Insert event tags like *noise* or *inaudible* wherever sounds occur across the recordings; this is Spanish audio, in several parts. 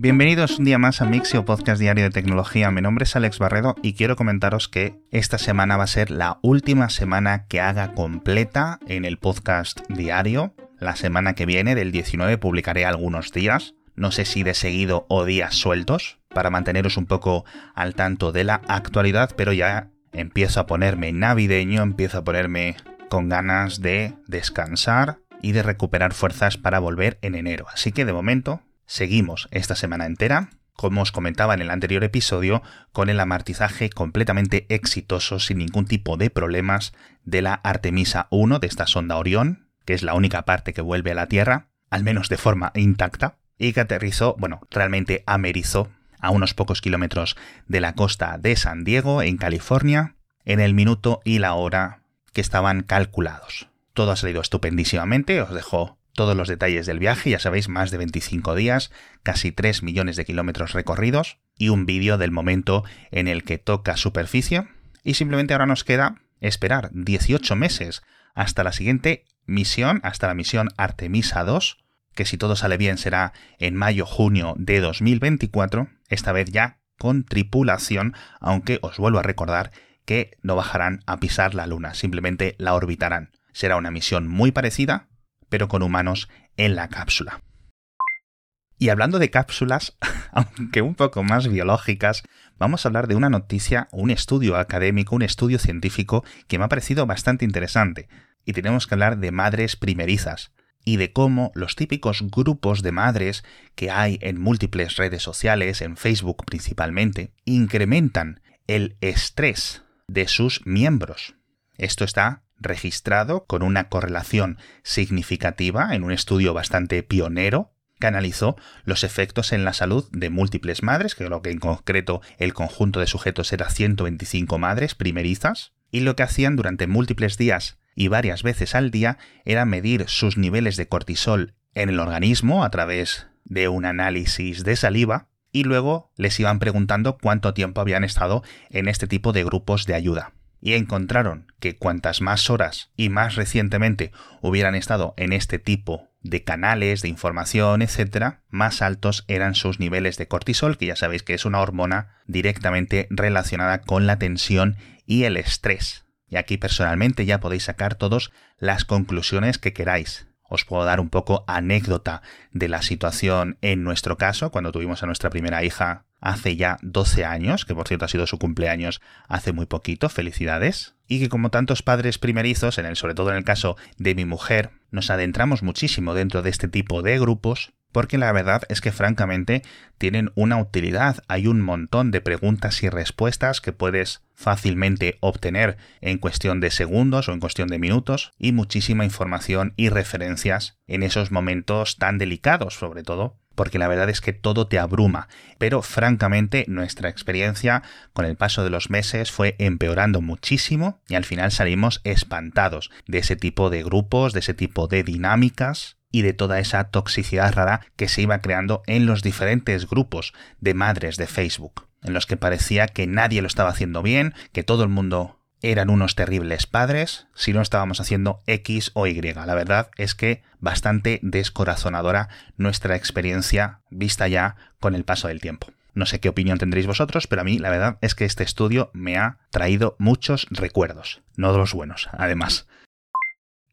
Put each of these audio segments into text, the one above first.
Bienvenidos un día más a Mixio Podcast Diario de Tecnología. Mi nombre es Alex Barredo y quiero comentaros que esta semana va a ser la última semana que haga completa en el podcast diario. La semana que viene, del 19, publicaré algunos días. No sé si de seguido o días sueltos, para manteneros un poco al tanto de la actualidad, pero ya empiezo a ponerme navideño, empiezo a ponerme con ganas de descansar y de recuperar fuerzas para volver en enero. Así que de momento seguimos esta semana entera, como os comentaba en el anterior episodio, con el amartizaje completamente exitoso sin ningún tipo de problemas de la Artemisa 1 de esta sonda Orión, que es la única parte que vuelve a la Tierra, al menos de forma intacta, y que aterrizó, bueno, realmente amerizó a unos pocos kilómetros de la costa de San Diego, en California, en el minuto y la hora que estaban calculados. Todo ha salido estupendísimamente, os dejo todos los detalles del viaje, ya sabéis, más de 25 días, casi 3 millones de kilómetros recorridos y un vídeo del momento en el que toca superficie. Y simplemente ahora nos queda esperar 18 meses hasta la siguiente misión, hasta la misión Artemisa 2, que si todo sale bien será en mayo-junio de 2024, esta vez ya con tripulación, aunque os vuelvo a recordar que no bajarán a pisar la Luna, simplemente la orbitarán. Será una misión muy parecida, pero con humanos en la cápsula. Y hablando de cápsulas, *laughs* aunque un poco más biológicas, vamos a hablar de una noticia, un estudio académico, un estudio científico que me ha parecido bastante interesante. Y tenemos que hablar de madres primerizas y de cómo los típicos grupos de madres que hay en múltiples redes sociales, en Facebook principalmente, incrementan el estrés de sus miembros. Esto está registrado con una correlación significativa en un estudio bastante pionero que analizó los efectos en la salud de múltiples madres, que creo que en concreto el conjunto de sujetos era 125 madres primerizas, y lo que hacían durante múltiples días y varias veces al día era medir sus niveles de cortisol en el organismo a través de un análisis de saliva y luego les iban preguntando cuánto tiempo habían estado en este tipo de grupos de ayuda. Y encontraron que cuantas más horas y más recientemente hubieran estado en este tipo de canales de información, etcétera, más altos eran sus niveles de cortisol, que ya sabéis que es una hormona directamente relacionada con la tensión y el estrés. Y aquí personalmente ya podéis sacar todas las conclusiones que queráis. Os puedo dar un poco anécdota de la situación en nuestro caso, cuando tuvimos a nuestra primera hija hace ya 12 años, que por cierto ha sido su cumpleaños hace muy poquito, felicidades, y que como tantos padres primerizos, en sobre todo en el caso de mi mujer, nos adentramos muchísimo dentro de este tipo de grupos porque la verdad es que francamente tienen una utilidad. Hay un montón de preguntas y respuestas que puedes fácilmente obtener en cuestión de segundos o en cuestión de minutos y muchísima información y referencias en esos momentos tan delicados sobre todo porque la verdad es que todo te abruma. Pero francamente nuestra experiencia con el paso de los meses fue empeorando muchísimo y al final salimos espantados de ese tipo de grupos, de ese tipo de dinámicas y de toda esa toxicidad rara que se iba creando en los diferentes grupos de madres de Facebook, en los que parecía que nadie lo estaba haciendo bien, que todo el mundo eran unos terribles padres si no estábamos haciendo X o Y. La verdad es que bastante descorazonadora nuestra experiencia vista ya con el paso del tiempo. No sé qué opinión tendréis vosotros, pero a mí la verdad es que este estudio me ha traído muchos recuerdos, no de los buenos, además.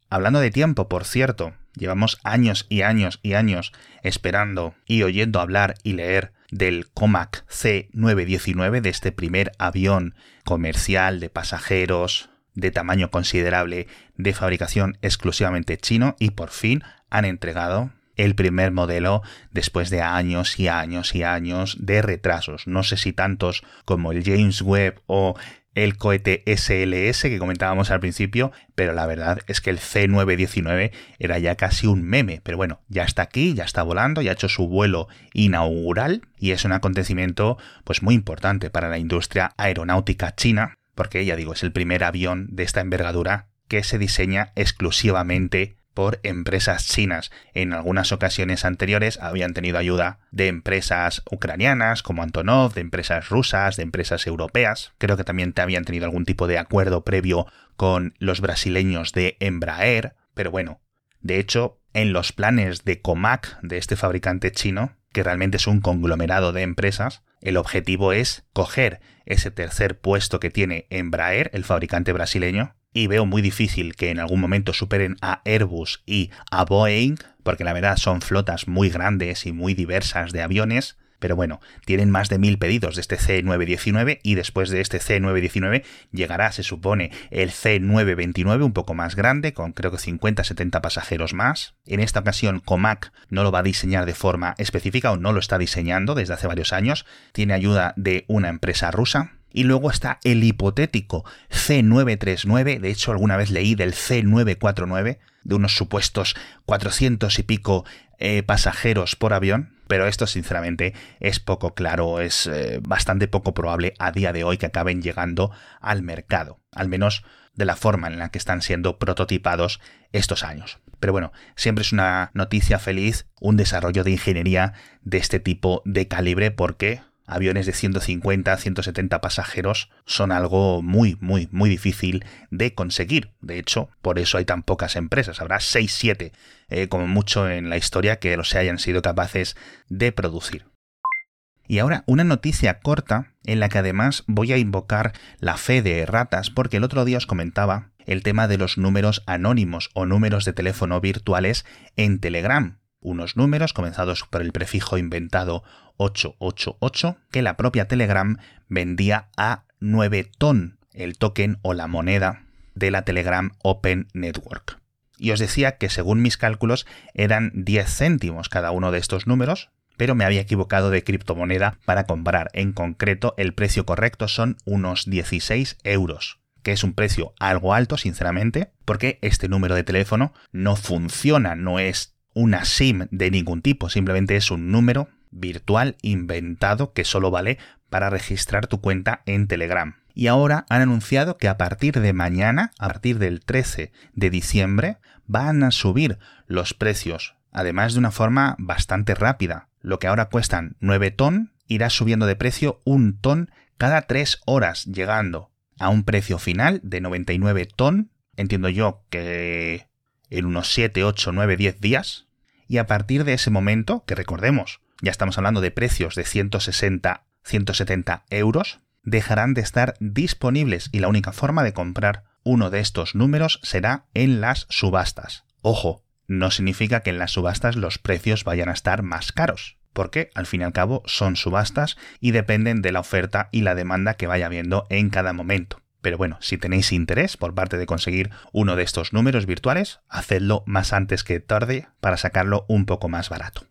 Hablando de tiempo, por cierto, llevamos años y años y años esperando y oyendo hablar y leer del Comac C919, de este primer avión comercial de pasajeros de tamaño considerable de fabricación exclusivamente chino y por fin han entregado el primer modelo después de años y años y años de retrasos. No sé si tantos como el James Webb o el cohete SLS que comentábamos al principio, pero la verdad es que el C919 era ya casi un meme, pero bueno, ya está aquí, ya está volando, ya ha hecho su vuelo inaugural y es un acontecimiento pues muy importante para la industria aeronáutica china, porque ya digo, es el primer avión de esta envergadura que se diseña exclusivamente por empresas chinas. En algunas ocasiones anteriores habían tenido ayuda de empresas ucranianas como Antonov, de empresas rusas, de empresas europeas. Creo que también te habían tenido algún tipo de acuerdo previo con los brasileños de Embraer. Pero bueno, de hecho, en los planes de Comac, de este fabricante chino, que realmente es un conglomerado de empresas, el objetivo es coger ese tercer puesto que tiene Embraer, el fabricante brasileño, y veo muy difícil que en algún momento superen a Airbus y a Boeing, porque la verdad son flotas muy grandes y muy diversas de aviones, pero bueno, tienen más de mil pedidos de este C919 y después de este C919 llegará, se supone, el C929 un poco más grande, con creo que 50-70 pasajeros más. En esta ocasión, Comac no lo va a diseñar de forma específica o no lo está diseñando desde hace varios años. Tiene ayuda de una empresa rusa. Y luego está el hipotético C939, de hecho alguna vez leí del C949, de unos supuestos 400 y pico eh, pasajeros por avión, pero esto sinceramente es poco claro, es eh, bastante poco probable a día de hoy que acaben llegando al mercado, al menos de la forma en la que están siendo prototipados estos años. Pero bueno, siempre es una noticia feliz un desarrollo de ingeniería de este tipo de calibre porque aviones de 150, 170 pasajeros son algo muy, muy, muy difícil de conseguir. De hecho, por eso hay tan pocas empresas. Habrá 6, 7, eh, como mucho en la historia, que los hayan sido capaces de producir. Y ahora una noticia corta en la que además voy a invocar la fe de ratas porque el otro día os comentaba el tema de los números anónimos o números de teléfono virtuales en Telegram. Unos números comenzados por el prefijo inventado 888 que la propia Telegram vendía a 9 ton, el token o la moneda de la Telegram Open Network. Y os decía que según mis cálculos eran 10 céntimos cada uno de estos números, pero me había equivocado de criptomoneda para comprar. En concreto, el precio correcto son unos 16 euros que es un precio algo alto, sinceramente, porque este número de teléfono no funciona, no es una SIM de ningún tipo, simplemente es un número virtual inventado que solo vale para registrar tu cuenta en Telegram. Y ahora han anunciado que a partir de mañana, a partir del 13 de diciembre, van a subir los precios, además de una forma bastante rápida. Lo que ahora cuestan 9 ton irá subiendo de precio un ton cada 3 horas, llegando a un precio final de 99 ton, entiendo yo que en unos 7, 8, 9, 10 días. Y a partir de ese momento, que recordemos, ya estamos hablando de precios de 160, 170 euros, dejarán de estar disponibles y la única forma de comprar uno de estos números será en las subastas. Ojo, no significa que en las subastas los precios vayan a estar más caros, porque al fin y al cabo son subastas y dependen de la oferta y la demanda que vaya habiendo en cada momento. Pero bueno, si tenéis interés por parte de conseguir uno de estos números virtuales, hacedlo más antes que tarde para sacarlo un poco más barato.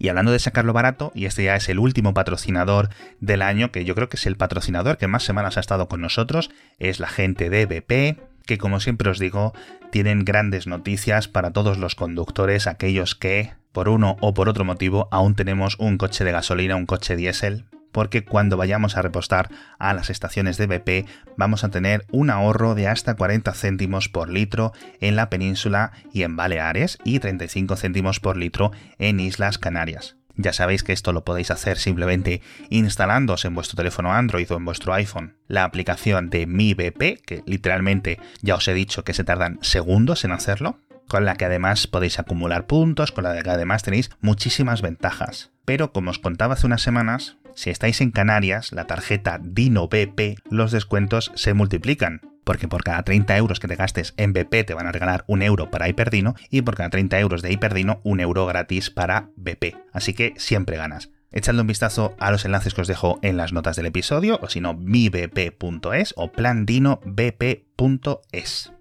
Y hablando de sacarlo barato, y este ya es el último patrocinador del año, que yo creo que es el patrocinador que más semanas ha estado con nosotros, es la gente de BP, que como siempre os digo, tienen grandes noticias para todos los conductores, aquellos que, por uno o por otro motivo, aún tenemos un coche de gasolina, un coche diésel, porque cuando vayamos a repostar a las estaciones de BP vamos a tener un ahorro de hasta 40 céntimos por litro en la península y en Baleares y 35 céntimos por litro en Islas Canarias. Ya sabéis que esto lo podéis hacer simplemente instalándoos en vuestro teléfono Android o en vuestro iPhone la aplicación de Mi BP, que literalmente ya os he dicho que se tardan segundos en hacerlo, con la que además podéis acumular puntos, con la que además tenéis muchísimas ventajas. Pero como os contaba hace unas semanas, si estáis en Canarias, la tarjeta Dino BP, los descuentos se multiplican. Porque por cada 30 euros que te gastes en BP te van a regalar un euro para Hiperdino y por cada 30 euros de Hiperdino un euro gratis para BP. Así que siempre ganas. Echadle un vistazo a los enlaces que os dejo en las notas del episodio, o si no, mibp.es o plandinobp.es.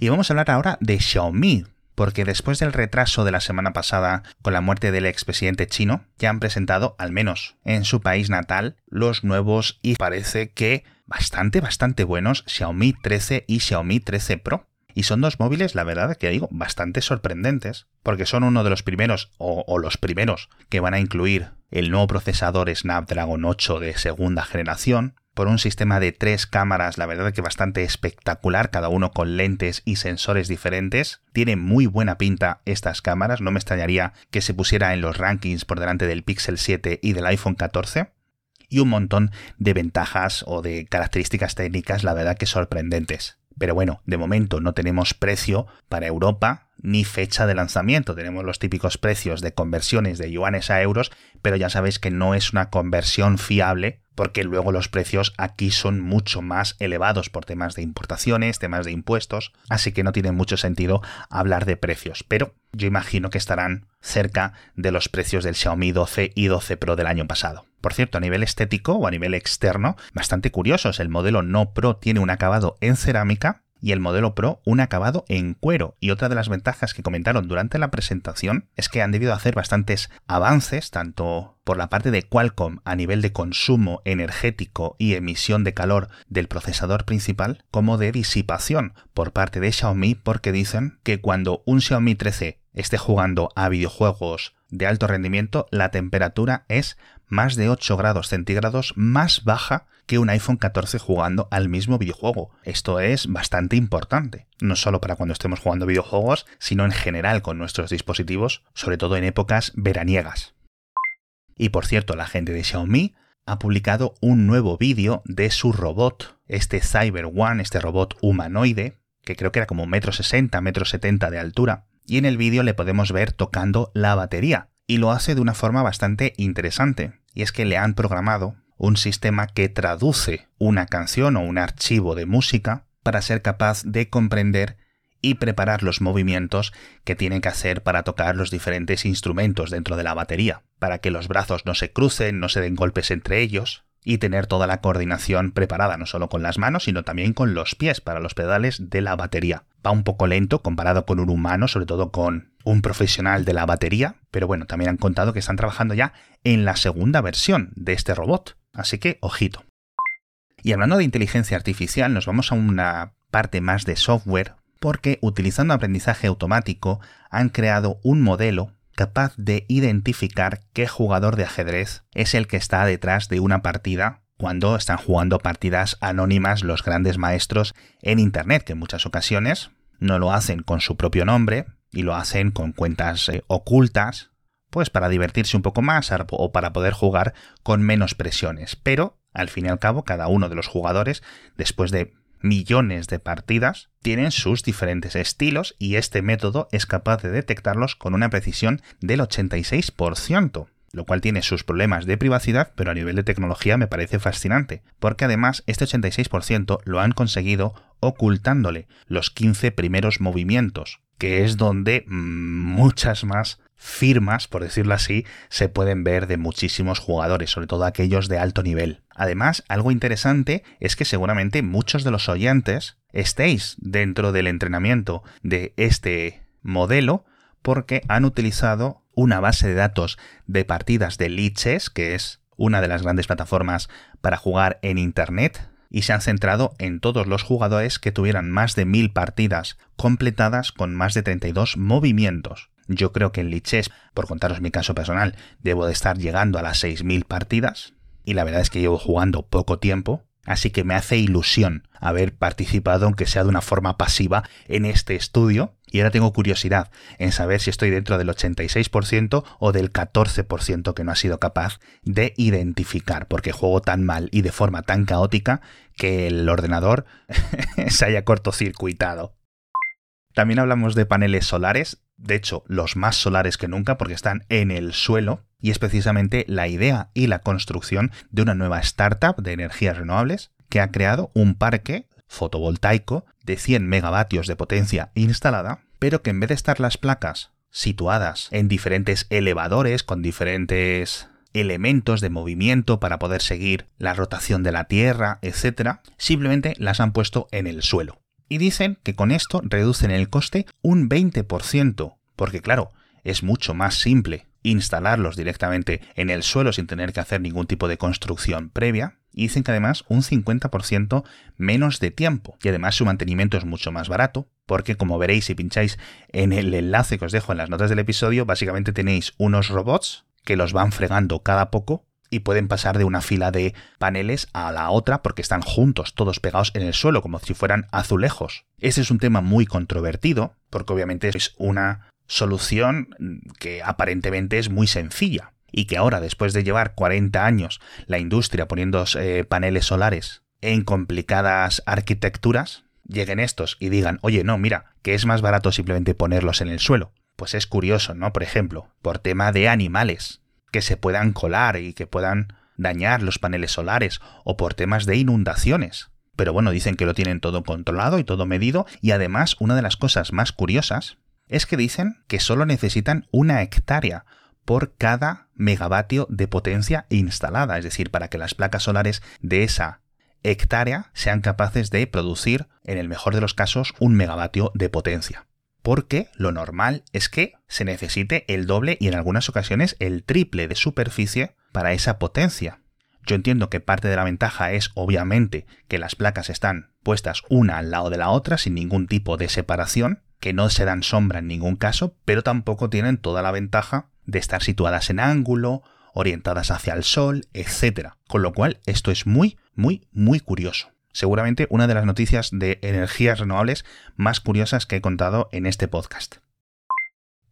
Y vamos a hablar ahora de Xiaomi, porque después del retraso de la semana pasada con la muerte del expresidente chino, ya han presentado, al menos en su país natal, los nuevos y parece que bastante, bastante buenos Xiaomi 13 y Xiaomi 13 Pro. Y son dos móviles, la verdad que digo, bastante sorprendentes, porque son uno de los primeros, o, o, los primeros, que van a incluir el nuevo procesador Snapdragon 8 de segunda generación, por un sistema de tres cámaras, la verdad que bastante espectacular, cada uno con lentes y sensores diferentes. Tiene muy buena pinta estas cámaras, no me extrañaría que se pusiera en los rankings por delante del Pixel 7 y del iPhone 14 y un montón de ventajas o de características técnicas, la verdad que sorprendentes. Pero bueno, de momento no tenemos precio para Europa, ni fecha de lanzamiento. Tenemos los típicos precios de conversiones de yuanes a euros, pero ya sabéis que no es una conversión fiable porque luego los precios aquí son mucho más elevados por temas de importaciones, temas de impuestos, así que no tiene mucho sentido hablar de precios, pero yo imagino que estarán cerca de los precios del Xiaomi 12 y 12 Pro del año pasado. Por cierto, a nivel estético o a nivel externo, bastante curiosos, el modelo no Pro tiene un acabado en cerámica, y el modelo Pro un acabado en cuero. Y otra de las ventajas que comentaron durante la presentación es que han debido hacer bastantes avances, tanto por la parte de Qualcomm a nivel de consumo energético y emisión de calor del procesador principal, como de disipación por parte de Xiaomi, porque dicen que cuando un Xiaomi 13 esté jugando a videojuegos de alto rendimiento, la temperatura es más de 8 grados centígrados más baja que un iPhone 14 jugando al mismo videojuego. Esto es bastante importante, no solo para cuando estemos jugando videojuegos, sino en general con nuestros dispositivos, sobre todo en épocas veraniegas. Y por cierto, la gente de Xiaomi ha publicado un nuevo vídeo de su robot, este Cyber One, este robot humanoide, que creo que era como metro sesenta, metro setenta de altura, y en el vídeo le podemos ver tocando la batería, y lo hace de una forma bastante interesante, y es que le han programado un sistema que traduce una canción o un archivo de música para ser capaz de comprender y preparar los movimientos que tiene que hacer para tocar los diferentes instrumentos dentro de la batería, para que los brazos no se crucen, no se den golpes entre ellos, y tener toda la coordinación preparada no solo con las manos, sino también con los pies para los pedales de la batería. Va un poco lento comparado con un humano, sobre todo con un profesional de la batería, pero bueno, también han contado que están trabajando ya en la segunda versión de este robot, así que ojito. Y hablando de inteligencia artificial, nos vamos a una parte más de software, porque utilizando aprendizaje automático han creado un modelo capaz de identificar qué jugador de ajedrez es el que está detrás de una partida cuando están jugando partidas anónimas los grandes maestros en Internet, que en muchas ocasiones no lo hacen con su propio nombre y lo hacen con cuentas eh, ocultas, pues para divertirse un poco más o para poder jugar con menos presiones. Pero, al fin y al cabo, cada uno de los jugadores, después de millones de partidas, tienen sus diferentes estilos y este método es capaz de detectarlos con una precisión del 86%, lo cual tiene sus problemas de privacidad, pero a nivel de tecnología me parece fascinante, porque además este 86% lo han conseguido ocultándole los 15 primeros movimientos, que es donde muchas más firmas, por decirlo así, se pueden ver de muchísimos jugadores, sobre todo aquellos de alto nivel. Además, algo interesante es que seguramente muchos de los oyentes estéis dentro del entrenamiento de este modelo porque han utilizado una base de datos de partidas de Liches, que es una de las grandes plataformas para jugar en Internet, y se han centrado en todos los jugadores que tuvieran más de mil partidas completadas con más de 32 movimientos. Yo creo que en Lichess, por contaros mi caso personal, debo de estar llegando a las 6.000 partidas, y la verdad es que llevo jugando poco tiempo, así que me hace ilusión haber participado, aunque sea de una forma pasiva, en este estudio, y ahora tengo curiosidad en saber si estoy dentro del 86% o del 14% que no ha sido capaz de identificar, porque juego tan mal y de forma tan caótica que el ordenador *laughs* se haya cortocircuitado. También hablamos de paneles solares, de hecho los más solares que nunca porque están en el suelo, y es precisamente la idea y la construcción de una nueva startup de energías renovables que ha creado un parque fotovoltaico de 100 megavatios de potencia instalada, pero que en vez de estar las placas situadas en diferentes elevadores con diferentes elementos de movimiento para poder seguir la rotación de la Tierra, etc., simplemente las han puesto en el suelo. Y dicen que con esto reducen el coste un 20%, porque claro, es mucho más simple instalarlos directamente en el suelo sin tener que hacer ningún tipo de construcción previa. Y dicen que además un 50% menos de tiempo. Y además su mantenimiento es mucho más barato, porque como veréis si pincháis en el enlace que os dejo en las notas del episodio, básicamente tenéis unos robots que los van fregando cada poco y pueden pasar de una fila de paneles a la otra porque están juntos, todos pegados en el suelo, como si fueran azulejos. Ese es un tema muy controvertido, porque obviamente es una solución que aparentemente es muy sencilla y que ahora, después de llevar 40 años la industria poniendo eh, paneles solares en complicadas arquitecturas, lleguen estos y digan, oye, no, mira, que es más barato simplemente ponerlos en el suelo. Pues es curioso, ¿no? Por ejemplo, por tema de animales, que se puedan colar y que puedan dañar los paneles solares, o por temas de inundaciones. Pero bueno, dicen que lo tienen todo controlado y todo medido, y además una de las cosas más curiosas es que dicen que solo necesitan una hectárea por cada megavatio de potencia instalada, es decir, para que las placas solares de esa hectárea sean capaces de producir, en el mejor de los casos, un megavatio de potencia. Porque lo normal es que se necesite el doble y en algunas ocasiones el triple de superficie para esa potencia. Yo entiendo que parte de la ventaja es obviamente que las placas están puestas una al lado de la otra sin ningún tipo de separación, que no se dan sombra en ningún caso, pero tampoco tienen toda la ventaja de estar situadas en ángulo, orientadas hacia el sol, etc. Con lo cual, esto es muy, muy, muy curioso. Seguramente una de las noticias de energías renovables más curiosas que he contado en este podcast.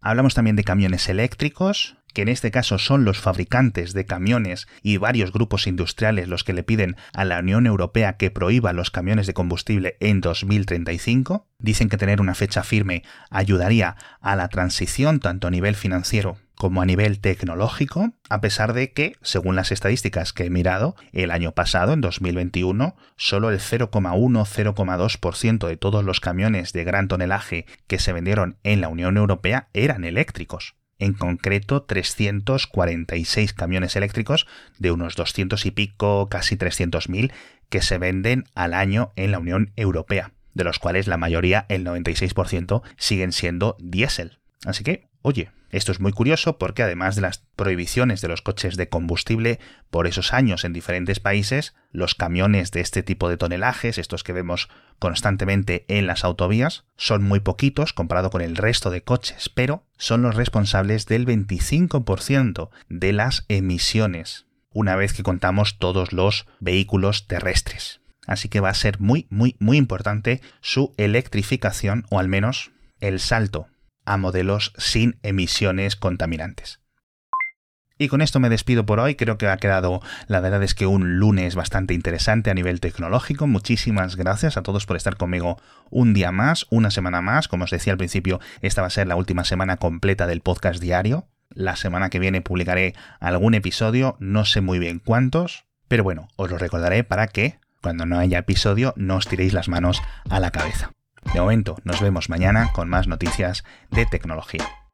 Hablamos también de camiones eléctricos, que en este caso son los fabricantes de camiones y varios grupos industriales los que le piden a la Unión Europea que prohíba los camiones de combustible en 2035. Dicen que tener una fecha firme ayudaría a la transición tanto a nivel financiero como a nivel tecnológico, a pesar de que, según las estadísticas que he mirado, el año pasado, en 2021, solo el 0,1-0,2% de todos los camiones de gran tonelaje que se vendieron en la Unión Europea eran eléctricos en concreto 346 camiones eléctricos de unos 200 y pico, casi 300.000, que se venden al año en la Unión Europea, de los cuales la mayoría, el 96%, siguen siendo diésel. Así que, oye, esto es muy curioso porque además de las prohibiciones de los coches de combustible por esos años en diferentes países, los camiones de este tipo de tonelajes, estos que vemos constantemente en las autovías, son muy poquitos comparado con el resto de coches, pero son los responsables del 25% de las emisiones, una vez que contamos todos los vehículos terrestres. Así que va a ser muy, muy, muy importante su electrificación o al menos el salto a modelos sin emisiones contaminantes. Y con esto me despido por hoy. Creo que ha quedado, la verdad es que un lunes bastante interesante a nivel tecnológico. Muchísimas gracias a todos por estar conmigo un día más, una semana más. Como os decía al principio, esta va a ser la última semana completa del podcast diario. La semana que viene publicaré algún episodio, no sé muy bien cuántos, pero bueno, os lo recordaré para que, cuando no haya episodio, no os tiréis las manos a la cabeza. De momento, nos vemos mañana con más noticias de tecnología.